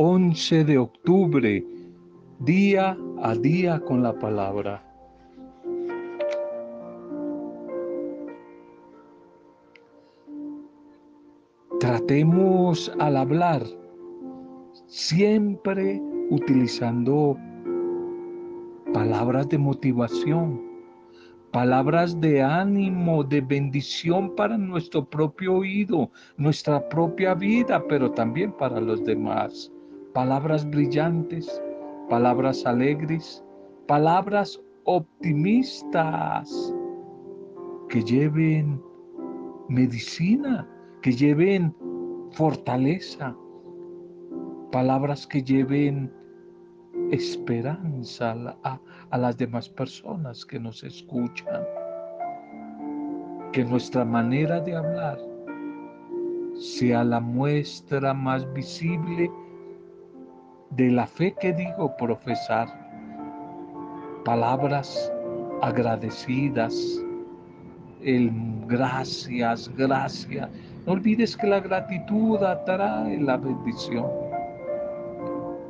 11 de octubre, día a día con la palabra. Tratemos al hablar siempre utilizando palabras de motivación, palabras de ánimo, de bendición para nuestro propio oído, nuestra propia vida, pero también para los demás. Palabras brillantes, palabras alegres, palabras optimistas que lleven medicina, que lleven fortaleza, palabras que lleven esperanza a, a, las demás personas que nos escuchan. Que nuestra manera de hablar sea la muestra más visible de la fe que digo profesar. Palabras agradecidas, el gracias, gracias. No olvides que la gratitud atrae la bendición.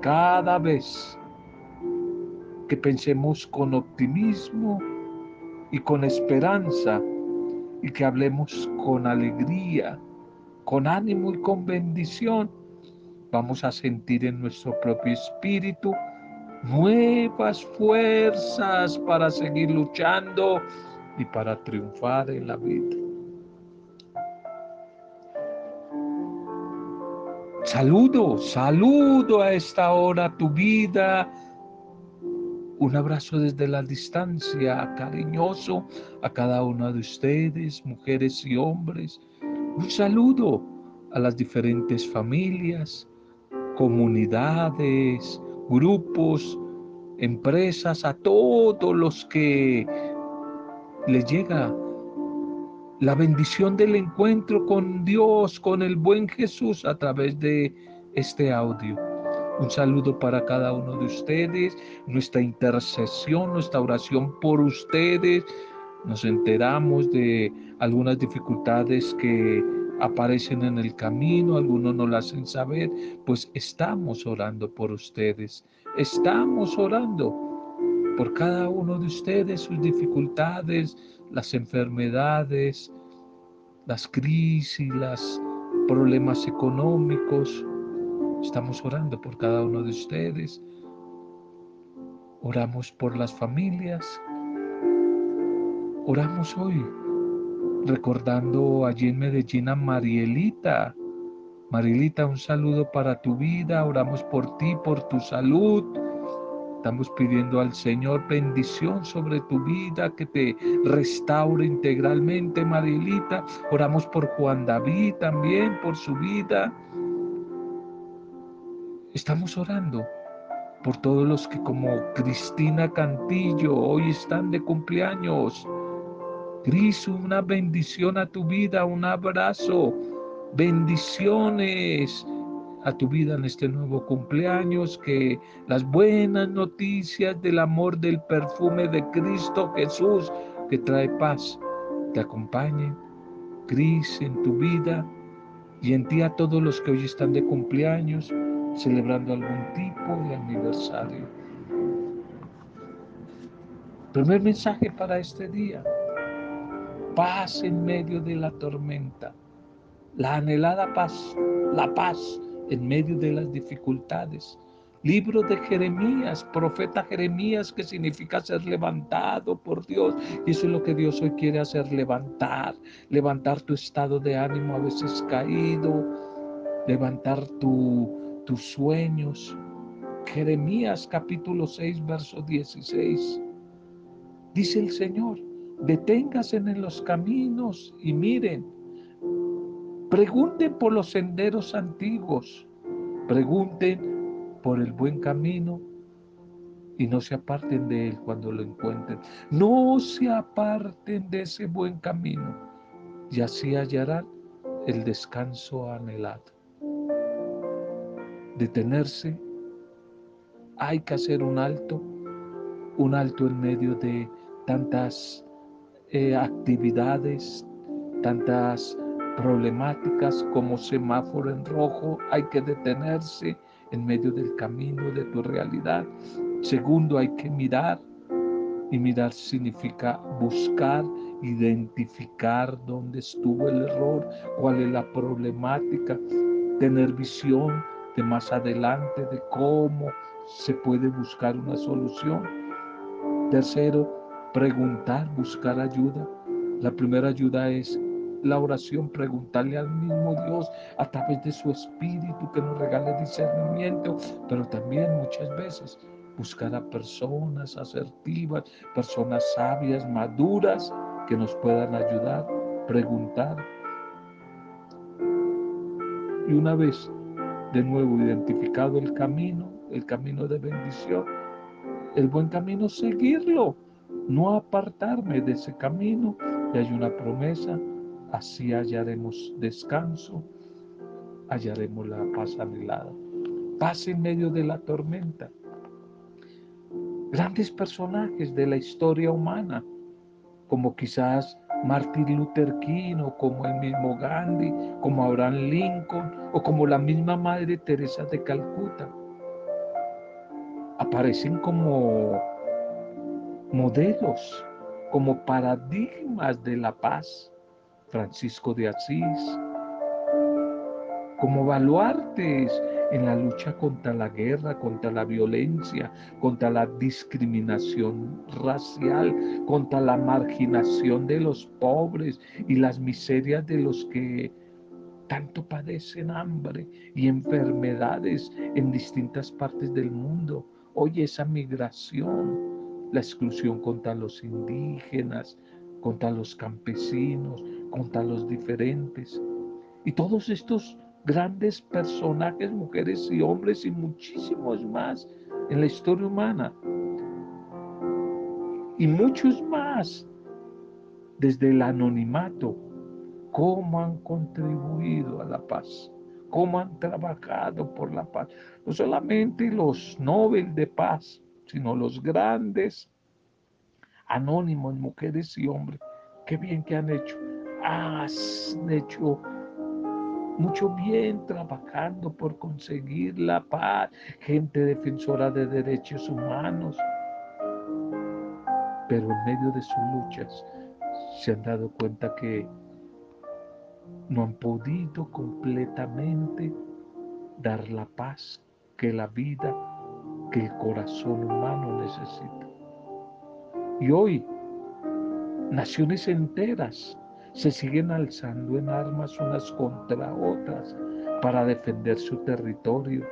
Cada vez que pensemos con optimismo y con esperanza y que hablemos con alegría, con ánimo y con bendición, vamos a sentir en nuestro propio espíritu nuevas fuerzas para seguir luchando y para triunfar en la vida. Saludo, saludo a esta hora tu vida. Un abrazo desde la distancia, cariñoso a cada uno de ustedes, mujeres y hombres. Un saludo a las diferentes familias, comunidades, grupos, empresas, a todos los que les llega la bendición del encuentro con Dios, con el buen Jesús a través de este audio. Un saludo para cada uno de ustedes, nuestra intercesión, nuestra oración por ustedes. Nos enteramos de algunas dificultades que aparecen en el camino, algunos no las hacen saber, pues estamos orando por ustedes, estamos orando por cada uno de ustedes, sus dificultades, las enfermedades, las crisis, los problemas económicos. Estamos orando por cada uno de ustedes. Oramos por las familias. Oramos hoy recordando allí en Medellín a Marielita. Marielita, un saludo para tu vida. Oramos por ti, por tu salud Estamos pidiendo al Señor bendición sobre tu vida, que te restaure integralmente, Marilita. Oramos por Juan David también, por su vida. Estamos orando por todos los que como Cristina Cantillo hoy están de cumpleaños. Cristo, una bendición a tu vida, un abrazo, bendiciones a tu vida en este nuevo cumpleaños, que las buenas noticias del amor del perfume de Cristo Jesús que trae paz te acompañen, Cris, en tu vida y en ti a todos los que hoy están de cumpleaños, celebrando algún tipo de aniversario. Primer mensaje para este día, paz en medio de la tormenta, la anhelada paz, la paz en medio de las dificultades. Libro de Jeremías, profeta Jeremías, que significa ser levantado por Dios. Y eso es lo que Dios hoy quiere hacer, levantar, levantar tu estado de ánimo a veces caído, levantar tu, tus sueños. Jeremías capítulo 6, verso 16. Dice el Señor, deténgase en los caminos y miren, Pregunten por los senderos antiguos, pregunten por el buen camino y no se aparten de él cuando lo encuentren. No se aparten de ese buen camino y así hallarán el descanso anhelado. Detenerse, hay que hacer un alto, un alto en medio de tantas eh, actividades, tantas problemáticas como semáforo en rojo, hay que detenerse en medio del camino de tu realidad. Segundo, hay que mirar. Y mirar significa buscar, identificar dónde estuvo el error, cuál es la problemática, tener visión de más adelante de cómo se puede buscar una solución. Tercero, preguntar, buscar ayuda. La primera ayuda es la oración, preguntarle al mismo Dios a través de su espíritu que nos regale discernimiento, pero también muchas veces buscar a personas asertivas, personas sabias, maduras, que nos puedan ayudar, preguntar. Y una vez de nuevo identificado el camino, el camino de bendición, el buen camino seguirlo, no apartarme de ese camino. Y hay una promesa, así hallaremos descanso, hallaremos la paz anhelada. Paz en medio de la tormenta. Grandes personajes de la historia humana, como quizás Martin Luther King o como el mismo Gandhi, como Abraham Lincoln o como la misma Madre Teresa de Calcuta. Aparecen como modelos, como paradigmas de la paz. Francisco de Asís, como baluartes en la lucha contra la guerra, contra la violencia, contra la discriminación racial, contra la marginación de los pobres y las miserias de los que tanto padecen hambre y enfermedades en distintas partes del mundo. Hoy esa migración, la exclusión contra los indígenas, contra los campesinos, contra los diferentes. Y todos estos grandes personajes, mujeres y hombres y muchísimos más en la historia humana. Y muchos más desde el anonimato, cómo han contribuido a la paz, cómo han trabajado por la paz. No solamente los Nobel de paz, sino los grandes anónimos, mujeres y hombres. Qué bien que han hecho. Han hecho mucho bien trabajando por conseguir la paz, gente defensora de derechos humanos. Pero en medio de sus luchas se han dado cuenta que no han podido completamente dar la paz que la vida, que el corazón humano necesita. Y hoy, naciones enteras se siguen alzando en armas unas contra otras para defender su territorio,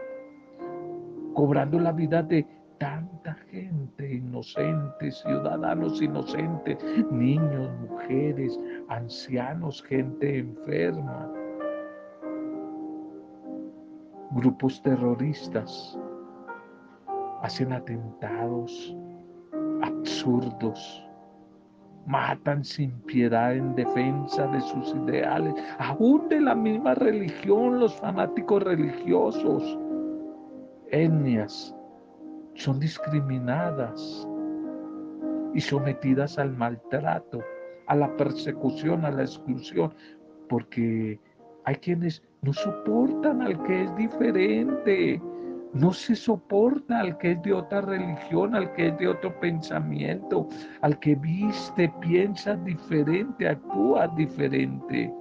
cobrando la vida de tanta gente inocente, ciudadanos inocentes, niños, mujeres, ancianos, gente enferma, grupos terroristas hacen atentados absurdos matan sin piedad en defensa de sus ideales, aún de la misma religión, los fanáticos religiosos, etnias, son discriminadas y sometidas al maltrato, a la persecución, a la exclusión, porque hay quienes no soportan al que es diferente, no se soporta al que es de otra religión, al que es de otro pensamiento, al que viste, piensa diferente, actúa diferente.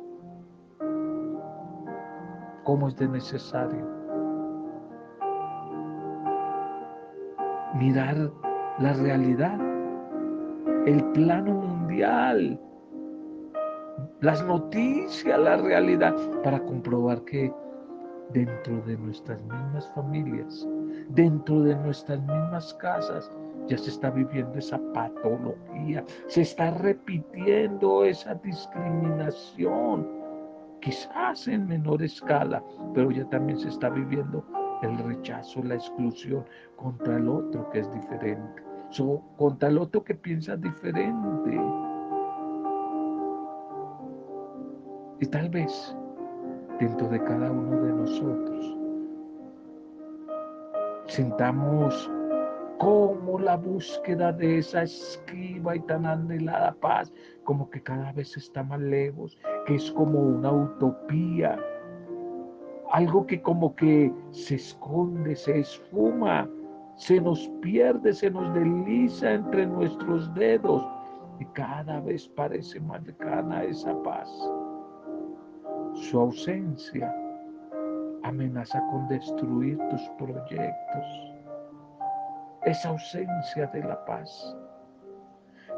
¿Cómo es de necesario? Mirar la realidad, el plano mundial, las noticias, la realidad, para comprobar que dentro de nuestras mismas familias, dentro de nuestras mismas casas, ya se está viviendo esa patología, se está repitiendo esa discriminación, quizás en menor escala, pero ya también se está viviendo el rechazo, la exclusión contra el otro que es diferente, contra el otro que piensa diferente. Y tal vez dentro de cada uno de nosotros. Sintamos como la búsqueda de esa esquiva y tan anhelada paz, como que cada vez está más lejos, que es como una utopía, algo que como que se esconde, se esfuma, se nos pierde, se nos desliza entre nuestros dedos y cada vez parece más lejana esa paz. Su ausencia amenaza con destruir tus proyectos. Esa ausencia de la paz.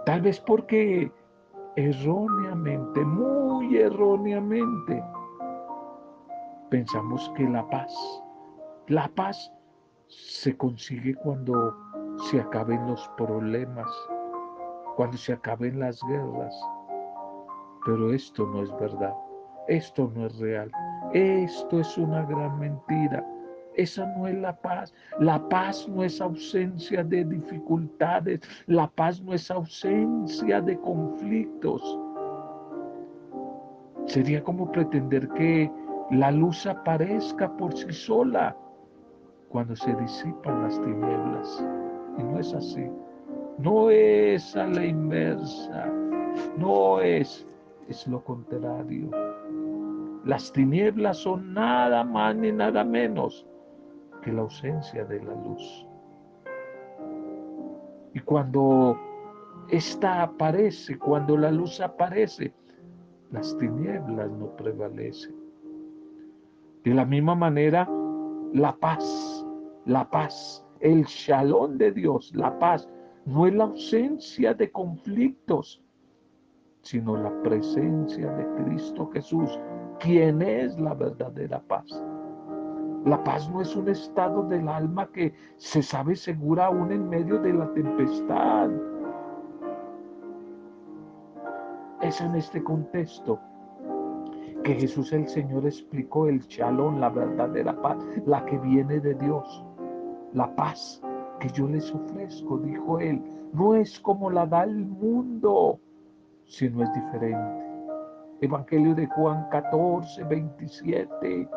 Tal vez porque erróneamente, muy erróneamente, pensamos que la paz, la paz se consigue cuando se acaben los problemas, cuando se acaben las guerras. Pero esto no es verdad, esto no es real, esto es una gran mentira. Esa no es la paz. La paz no es ausencia de dificultades. La paz no es ausencia de conflictos. Sería como pretender que la luz aparezca por sí sola cuando se disipan las tinieblas. Y no es así. No es a la inversa. No es. Es lo contrario. Las tinieblas son nada más ni nada menos que la ausencia de la luz. Y cuando esta aparece, cuando la luz aparece, las tinieblas no prevalecen. De la misma manera, la paz, la paz, el shalom de Dios, la paz, no es la ausencia de conflictos, sino la presencia de Cristo Jesús, quien es la verdadera paz. La paz no es un estado del alma que se sabe segura aún en medio de la tempestad. Es en este contexto que Jesús el Señor explicó el chalón, la verdadera paz, la que viene de Dios. La paz que yo les ofrezco, dijo él, no es como la da el mundo, sino es diferente. Evangelio de Juan 14, 27.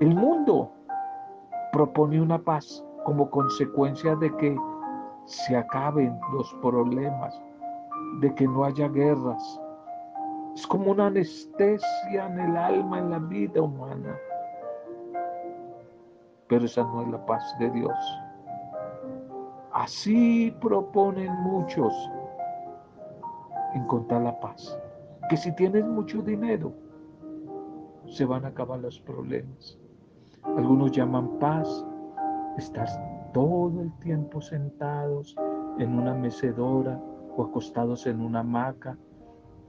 El mundo propone una paz como consecuencia de que se acaben los problemas, de que no haya guerras, es como una anestesia en el alma, en la vida humana. Pero esa no es la paz de Dios. Así proponen muchos encontrar la paz. Que si tienes mucho dinero, se van a acabar los problemas. Algunos llaman paz estar todo el tiempo sentados en una mecedora o acostados en una hamaca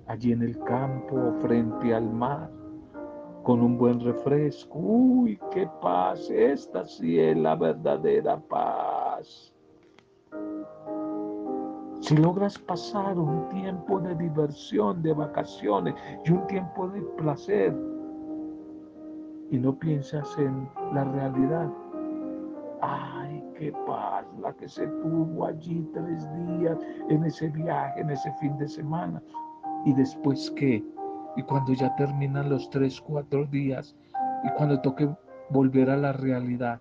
allí en el campo o frente al mar, con un buen refresco. Uy, qué paz, esta sí es la verdadera paz. Si logras pasar un tiempo de diversión, de vacaciones y un tiempo de placer y no piensas en la realidad, ay, qué paz la que se tuvo allí tres días en ese viaje, en ese fin de semana. ¿Y después qué? Y cuando ya terminan los tres, cuatro días y cuando toque volver a la realidad.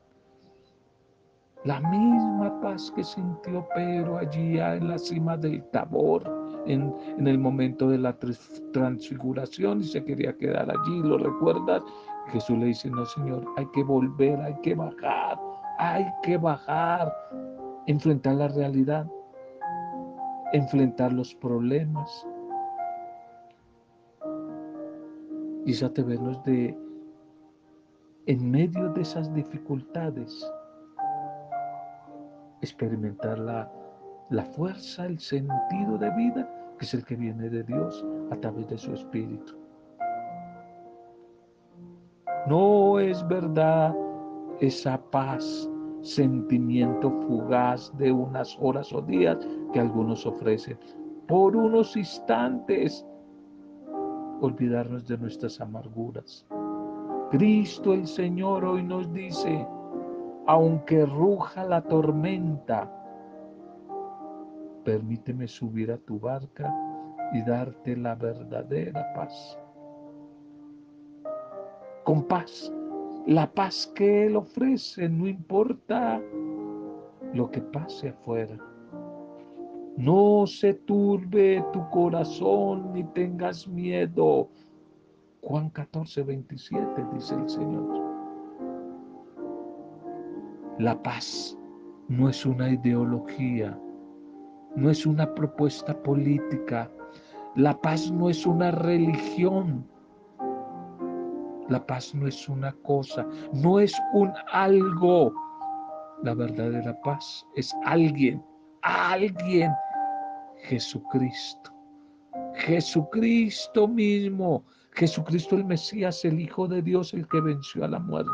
La misma paz que sintió Pedro allí en la cima del Tabor, en, en, el momento de la transfiguración y se quería quedar allí, ¿lo recuerdas? Jesús le dice, no Señor, hay que volver, hay que bajar, hay que bajar, enfrentar la realidad, enfrentar los problemas, y esa vernos de, en medio de esas dificultades, experimentar la, la fuerza, el sentido de vida, que es el que viene de Dios a través de su Espíritu. No es verdad esa paz, sentimiento fugaz de unas horas o días que algunos ofrecen. Por unos instantes olvidarnos de nuestras amarguras. Cristo el Señor hoy nos dice, aunque ruja la tormenta, permíteme subir a tu barca y darte la verdadera paz. Con paz, la paz que Él ofrece, no importa lo que pase afuera. No se turbe tu corazón ni tengas miedo. Juan 14, 27 dice el Señor. La paz no es una ideología, no es una propuesta política, la paz no es una religión, la paz no es una cosa, no es un algo. La verdadera paz es alguien, alguien, Jesucristo. Jesucristo mismo, Jesucristo el Mesías, el Hijo de Dios, el que venció a la muerte.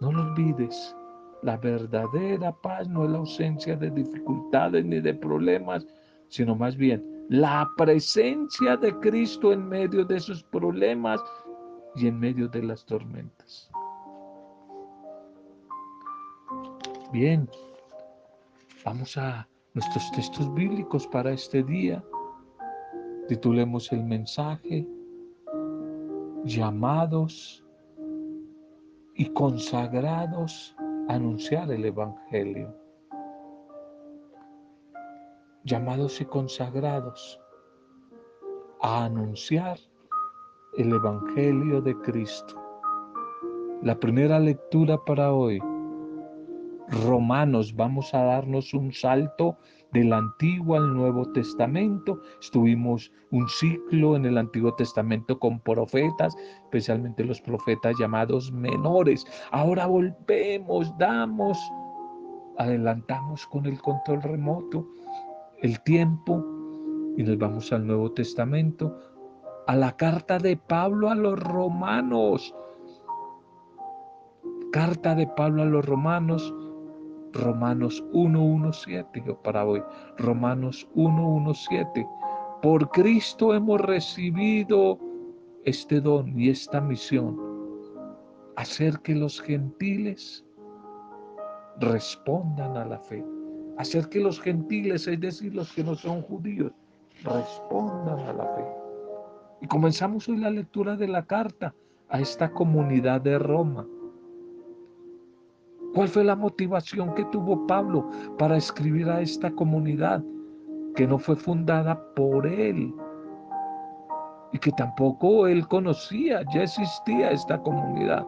No lo olvides, la verdadera paz no es la ausencia de dificultades ni de problemas, sino más bien la presencia de Cristo en medio de esos problemas y en medio de las tormentas. Bien, vamos a nuestros textos bíblicos para este día. Titulemos el mensaje, llamados y consagrados a anunciar el Evangelio llamados y consagrados a anunciar el Evangelio de Cristo. La primera lectura para hoy, Romanos, vamos a darnos un salto del Antiguo al Nuevo Testamento. Estuvimos un ciclo en el Antiguo Testamento con profetas, especialmente los profetas llamados menores. Ahora volvemos, damos, adelantamos con el control remoto el tiempo y nos vamos al Nuevo Testamento, a la carta de Pablo a los romanos. Carta de Pablo a los romanos, Romanos 1.1.7, para hoy, Romanos 1.1.7. Por Cristo hemos recibido este don y esta misión, hacer que los gentiles respondan a la fe hacer que los gentiles, es decir, los que no son judíos, respondan a la fe. Y comenzamos hoy la lectura de la carta a esta comunidad de Roma. ¿Cuál fue la motivación que tuvo Pablo para escribir a esta comunidad que no fue fundada por él y que tampoco él conocía, ya existía esta comunidad?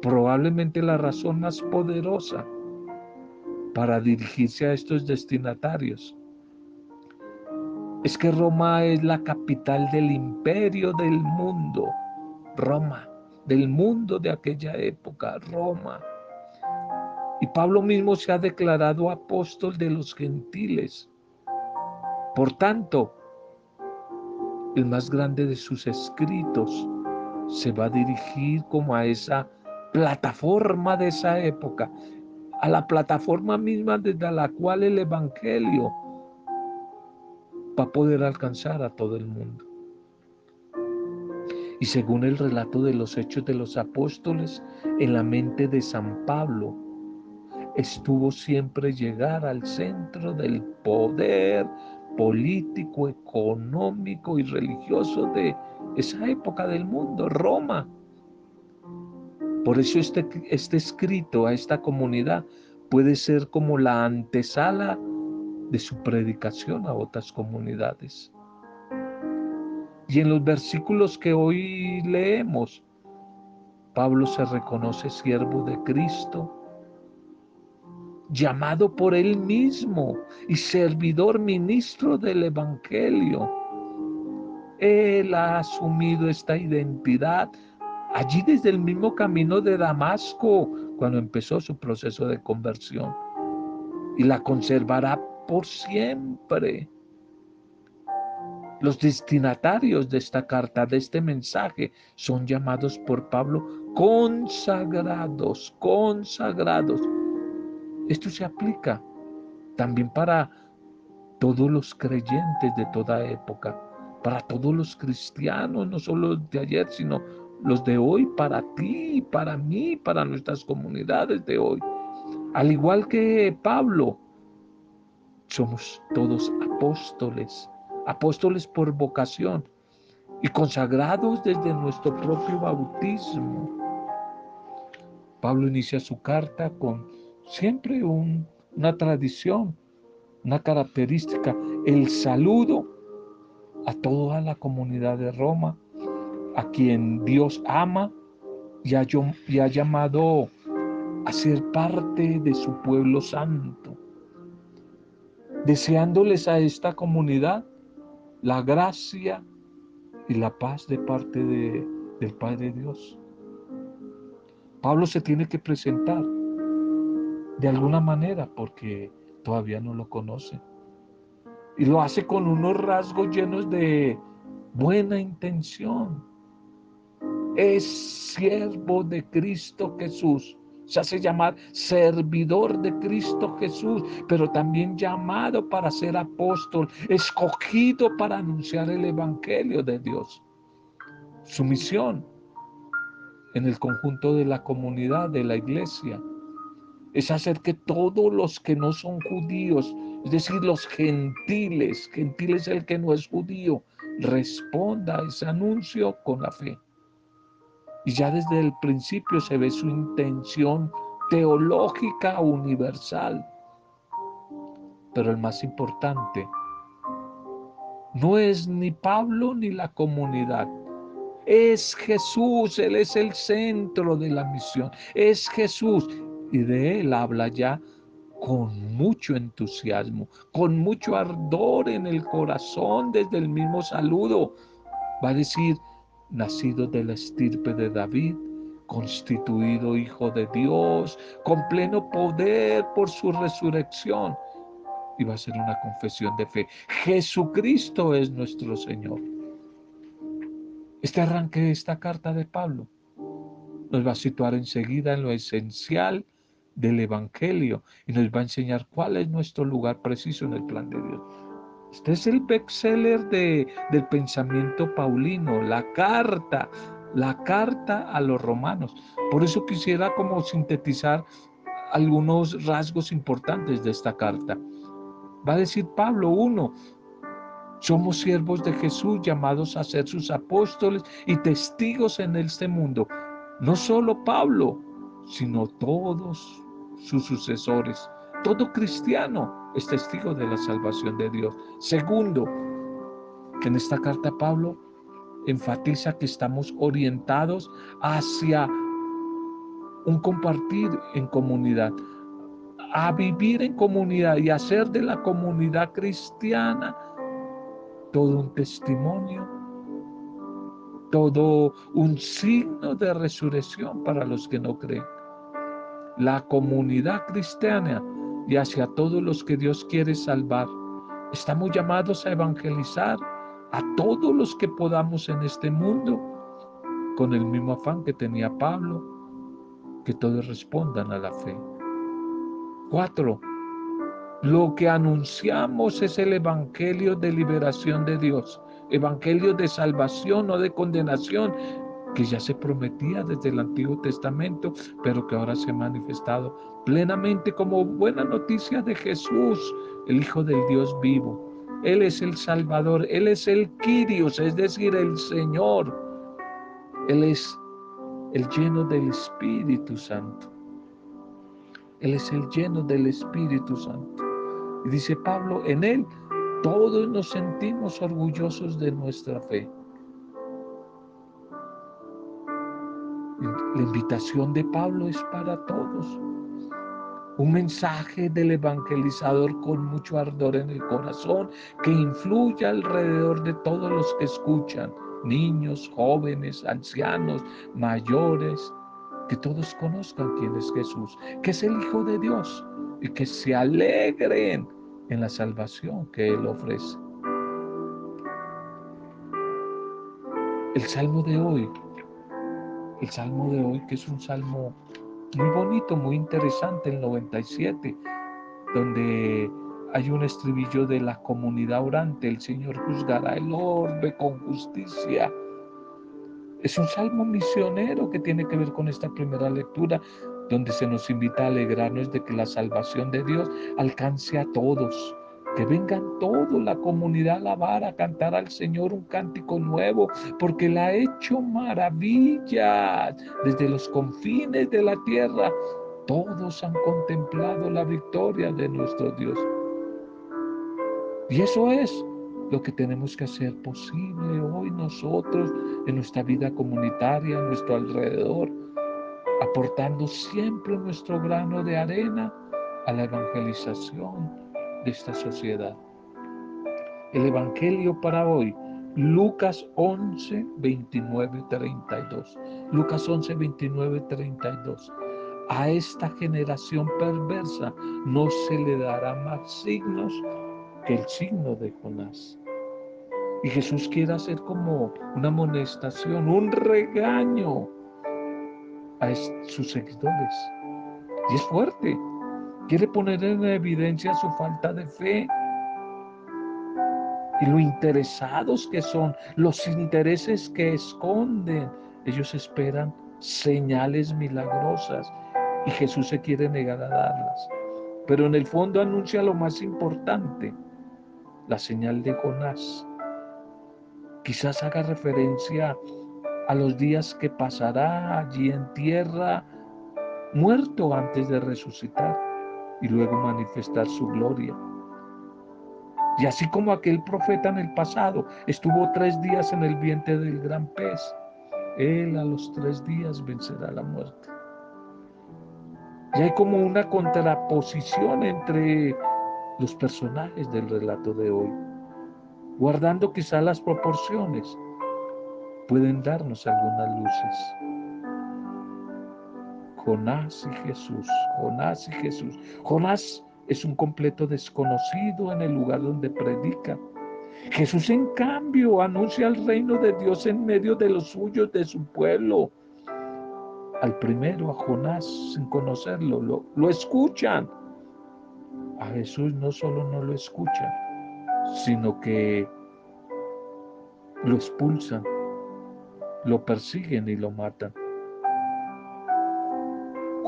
Probablemente la razón más poderosa para dirigirse a estos destinatarios. Es que Roma es la capital del imperio del mundo. Roma, del mundo de aquella época, Roma. Y Pablo mismo se ha declarado apóstol de los gentiles. Por tanto, el más grande de sus escritos se va a dirigir como a esa plataforma de esa época, a la plataforma misma desde la cual el Evangelio va a poder alcanzar a todo el mundo. Y según el relato de los hechos de los apóstoles, en la mente de San Pablo estuvo siempre llegar al centro del poder político, económico y religioso de esa época del mundo, Roma. Por eso este, este escrito a esta comunidad puede ser como la antesala de su predicación a otras comunidades. Y en los versículos que hoy leemos, Pablo se reconoce siervo de Cristo, llamado por él mismo y servidor ministro del Evangelio. Él ha asumido esta identidad allí desde el mismo camino de Damasco, cuando empezó su proceso de conversión. Y la conservará por siempre. Los destinatarios de esta carta, de este mensaje, son llamados por Pablo consagrados, consagrados. Esto se aplica también para todos los creyentes de toda época, para todos los cristianos, no solo de ayer, sino los de hoy para ti, para mí, para nuestras comunidades de hoy. Al igual que Pablo, somos todos apóstoles, apóstoles por vocación y consagrados desde nuestro propio bautismo. Pablo inicia su carta con siempre una tradición, una característica, el saludo a toda la comunidad de Roma, a quien Dios ama y ha, llamado a ser parte de su pueblo santo, deseándoles a esta comunidad la gracia y la paz de parte de, del Padre Dios. Pablo se tiene que presentar de alguna manera porque todavía no lo conoce. Y lo hace con unos rasgos llenos de buena intención. Es siervo de Cristo Jesús. Se hace llamar servidor de Cristo Jesús, pero también llamado para ser apóstol, escogido para anunciar el Evangelio de Dios. Su misión en el conjunto de la comunidad, de la iglesia, es hacer que todos los que no son judíos, es decir, los gentiles, gentiles el que no es judío, responda a ese anuncio con la fe. Y ya desde el principio se ve su intención teológica universal. Pero el más importante no es ni Pablo ni la comunidad. Es Jesús, Él es el centro de la misión. Es Jesús y de él habla ya con mucho entusiasmo, con mucho ardor en el corazón desde el mismo saludo. Va a decir, nacido de la estirpe de David, constituido hijo de Dios, con pleno poder por su resurrección. Y va a ser una confesión de fe. Jesucristo es nuestro Señor. Este arranque de esta carta de Pablo nos va a situar enseguida en lo esencial del Evangelio y nos va a enseñar cuál es nuestro lugar preciso en el plan de Dios. Este es el bestseller de, del pensamiento paulino, la carta, la carta a los romanos. Por eso quisiera como sintetizar algunos rasgos importantes de esta carta. Va a decir Pablo uno, somos siervos de Jesús llamados a ser sus apóstoles y testigos en este mundo. No solo Pablo, sino todos sus sucesores. Todo cristiano es testigo de la salvación de Dios. Segundo, en esta carta Pablo enfatiza que estamos orientados hacia un compartir en comunidad, a vivir en comunidad y hacer de la comunidad cristiana todo un testimonio, todo un signo de resurrección para los que no creen la comunidad cristiana y hacia todos los que Dios quiere salvar. Estamos llamados a evangelizar a todos los que podamos en este mundo con el mismo afán que tenía Pablo, que todos respondan a la fe. Cuatro, lo que anunciamos es el Evangelio de liberación de Dios, Evangelio de salvación o de condenación, que ya se prometía desde el Antiguo Testamento, pero que ahora se ha manifestado plenamente como buena noticia de Jesús, el Hijo del Dios vivo. Él es el Salvador, Él es el Kyrios, es decir, el Señor. Él es el lleno del Espíritu Santo. Él es el lleno del Espíritu Santo. Y dice Pablo, en Él todos nos sentimos orgullosos de nuestra fe. La invitación de Pablo es para todos. Un mensaje del evangelizador con mucho ardor en el corazón que influye alrededor de todos los que escuchan, niños, jóvenes, ancianos, mayores, que todos conozcan quién es Jesús, que es el Hijo de Dios y que se alegren en la salvación que Él ofrece. El salmo de hoy el salmo de hoy, que es un salmo muy bonito, muy interesante, el 97, donde hay un estribillo de la comunidad orante, el Señor juzgará el orbe con justicia. Es un salmo misionero que tiene que ver con esta primera lectura, donde se nos invita a alegrarnos de que la salvación de Dios alcance a todos, que vengan todos, la comunidad a alabar, a cantar al Señor un cántico nuevo, porque Él ha hecho maravillas desde los confines de la tierra. Todos han contemplado la victoria de nuestro Dios. Y eso es lo que tenemos que hacer posible hoy nosotros en nuestra vida comunitaria, a nuestro alrededor, aportando siempre nuestro grano de arena a la evangelización esta sociedad. El Evangelio para hoy, Lucas 11, 29, 32. Lucas 11, 29, 32. A esta generación perversa no se le dará más signos que el signo de Jonás. Y Jesús quiere hacer como una amonestación, un regaño a sus seguidores. Y es fuerte. Quiere poner en evidencia su falta de fe y lo interesados que son, los intereses que esconden. Ellos esperan señales milagrosas y Jesús se quiere negar a darlas. Pero en el fondo anuncia lo más importante, la señal de Jonás. Quizás haga referencia a los días que pasará allí en tierra, muerto antes de resucitar y luego manifestar su gloria. Y así como aquel profeta en el pasado estuvo tres días en el vientre del gran pez, él a los tres días vencerá la muerte. Y hay como una contraposición entre los personajes del relato de hoy, guardando quizá las proporciones, pueden darnos algunas luces. Jonás y Jesús, Jonás y Jesús. Jonás es un completo desconocido en el lugar donde predica. Jesús, en cambio, anuncia el reino de Dios en medio de los suyos, de su pueblo. Al primero, a Jonás, sin conocerlo, lo, lo escuchan. A Jesús no solo no lo escuchan, sino que lo expulsan, lo persiguen y lo matan.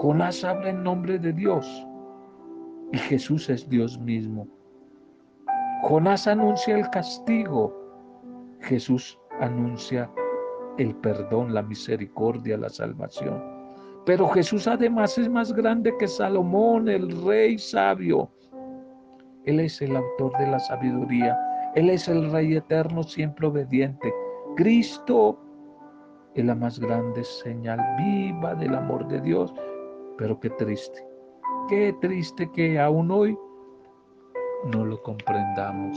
Jonás habla en nombre de Dios y Jesús es Dios mismo. Jonás anuncia el castigo, Jesús anuncia el perdón, la misericordia, la salvación. Pero Jesús además es más grande que Salomón, el rey sabio. Él es el autor de la sabiduría. Él es el rey eterno, siempre obediente. Cristo es la más grande señal viva del amor de Dios. Pero qué triste Qué triste que aún hoy no lo comprendamos.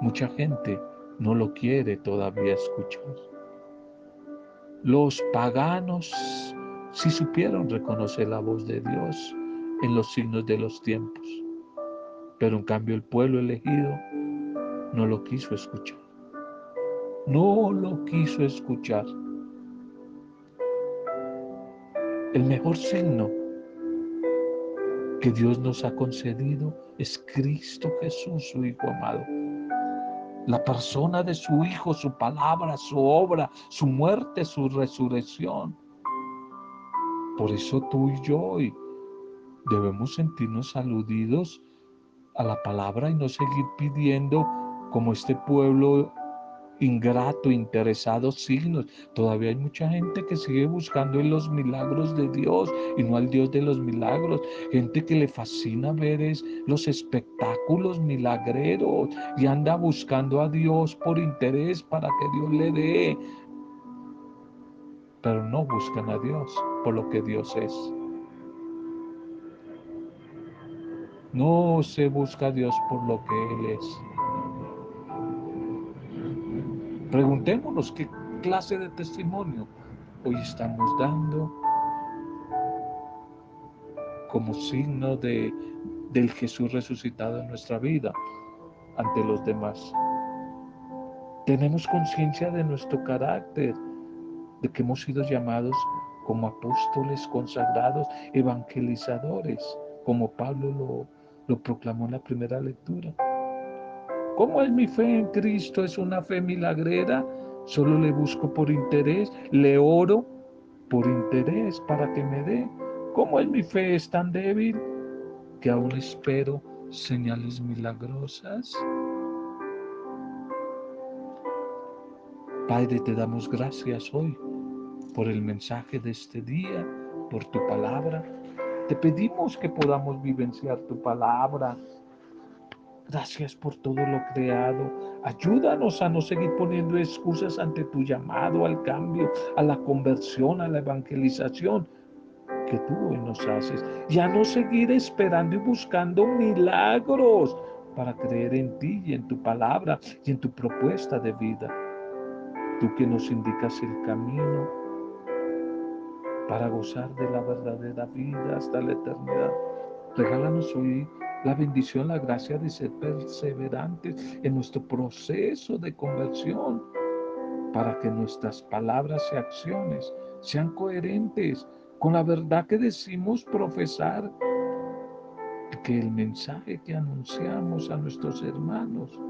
Mucha gente no lo quiere todavía escuchar. Los paganos sí supieron reconocer la voz de Dios en los signos de los tiempos, pero en cambio el pueblo elegido no lo quiso escuchar. No lo quiso escuchar. El mejor signo que Dios nos ha concedido es Cristo Jesús, su Hijo amado. La persona de su Hijo, su palabra, su obra, su muerte, su resurrección. Por eso tú y yo debemos sentirnos aludidos a la palabra y no seguir pidiendo como este pueblo ingrato, interesado, signos. Todavía hay mucha gente que sigue buscando en los milagros de Dios y no al Dios de los milagros. Gente que le fascina ver es los espectáculos milagreros y anda buscando a Dios por interés para que Dios le dé. Pero no buscan a Dios por lo que Dios es. No se busca a Dios por lo que Él es. Preguntémonos qué clase de testimonio hoy estamos dando como signo de, del Jesús resucitado en nuestra vida ante los demás. Tenemos conciencia de nuestro carácter, de que hemos sido llamados como apóstoles consagrados, evangelizadores, como Pablo lo, lo proclamó en la primera lectura. ¿Cómo es mi fe en Cristo? ¿Es una fe milagrera? Solo le busco por interés, le oro por interés para que me dé. ¿Cómo es mi fe? ¿Es tan débil que aún espero señales milagrosas? Padre, te damos gracias hoy por el mensaje de este día, por tu palabra. Te pedimos que podamos vivenciar tu palabra Gracias por todo lo creado. Ayúdanos a no seguir poniendo excusas ante tu llamado al cambio, a la conversión, a la evangelización que tú hoy nos haces. Y a no seguir esperando y buscando milagros para creer en ti y en tu palabra y en tu propuesta de vida. Tú que nos indicas el camino para gozar de la verdadera vida hasta la eternidad. Regálanos hoy la bendición, la gracia de ser perseverantes en nuestro proceso de conversión para que nuestras palabras y acciones sean coherentes con la verdad que decimos profesar que el mensaje que anunciamos a nuestros hermanos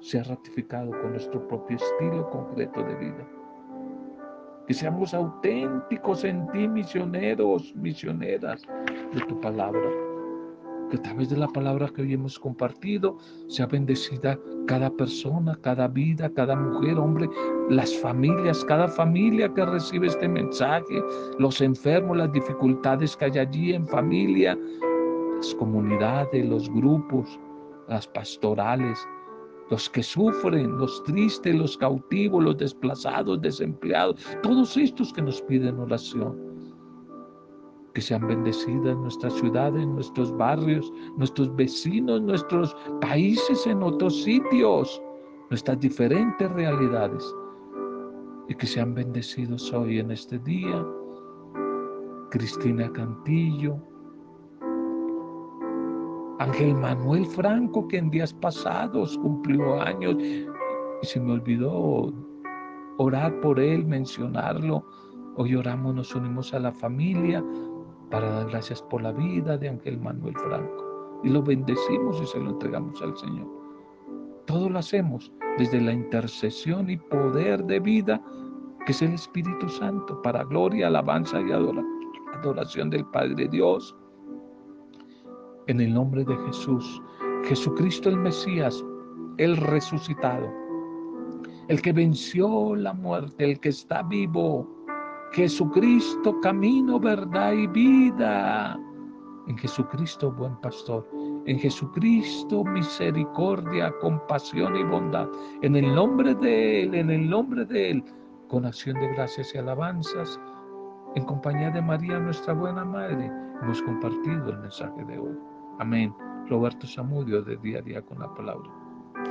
sea ratificado con nuestro propio estilo concreto de vida. Que seamos auténticos en ti, misioneros, misioneras de tu palabra que a través de la palabra que hoy hemos compartido sea bendecida cada persona, cada vida, cada mujer, hombre, las familias, cada familia que recibe este mensaje, los enfermos, las dificultades que hay allí en familia, las comunidades, los grupos, las pastorales, los que sufren, los tristes, los cautivos, los desplazados, desempleados, todos estos que nos piden oración que sean bendecidas nuestras ciudades, nuestros barrios, nuestros vecinos, nuestros países en otros sitios, nuestras diferentes realidades. Y que sean bendecidos hoy en este día Cristina Cantillo, Ángel Manuel Franco, que en días pasados cumplió años y se me olvidó orar por él, mencionarlo. Hoy oramos, nos unimos a la familia para dar gracias por la vida de Ángel Manuel Franco. Y lo bendecimos y se lo entregamos al Señor. Todo lo hacemos desde la intercesión y poder de vida que es el Espíritu Santo para gloria, alabanza y adoración del Padre Dios. En el nombre de Jesús, Jesucristo el Mesías, el resucitado, el que venció la muerte, el que está vivo, Jesucristo, camino, verdad y vida. En Jesucristo, buen pastor. En Jesucristo, misericordia, compasión y bondad. En el nombre de Él, en el nombre de Él, con acción de gracias y alabanzas, en compañía de María, nuestra buena Madre, hemos compartido el mensaje de hoy. Amén. Roberto Samudio, de día a día con la palabra.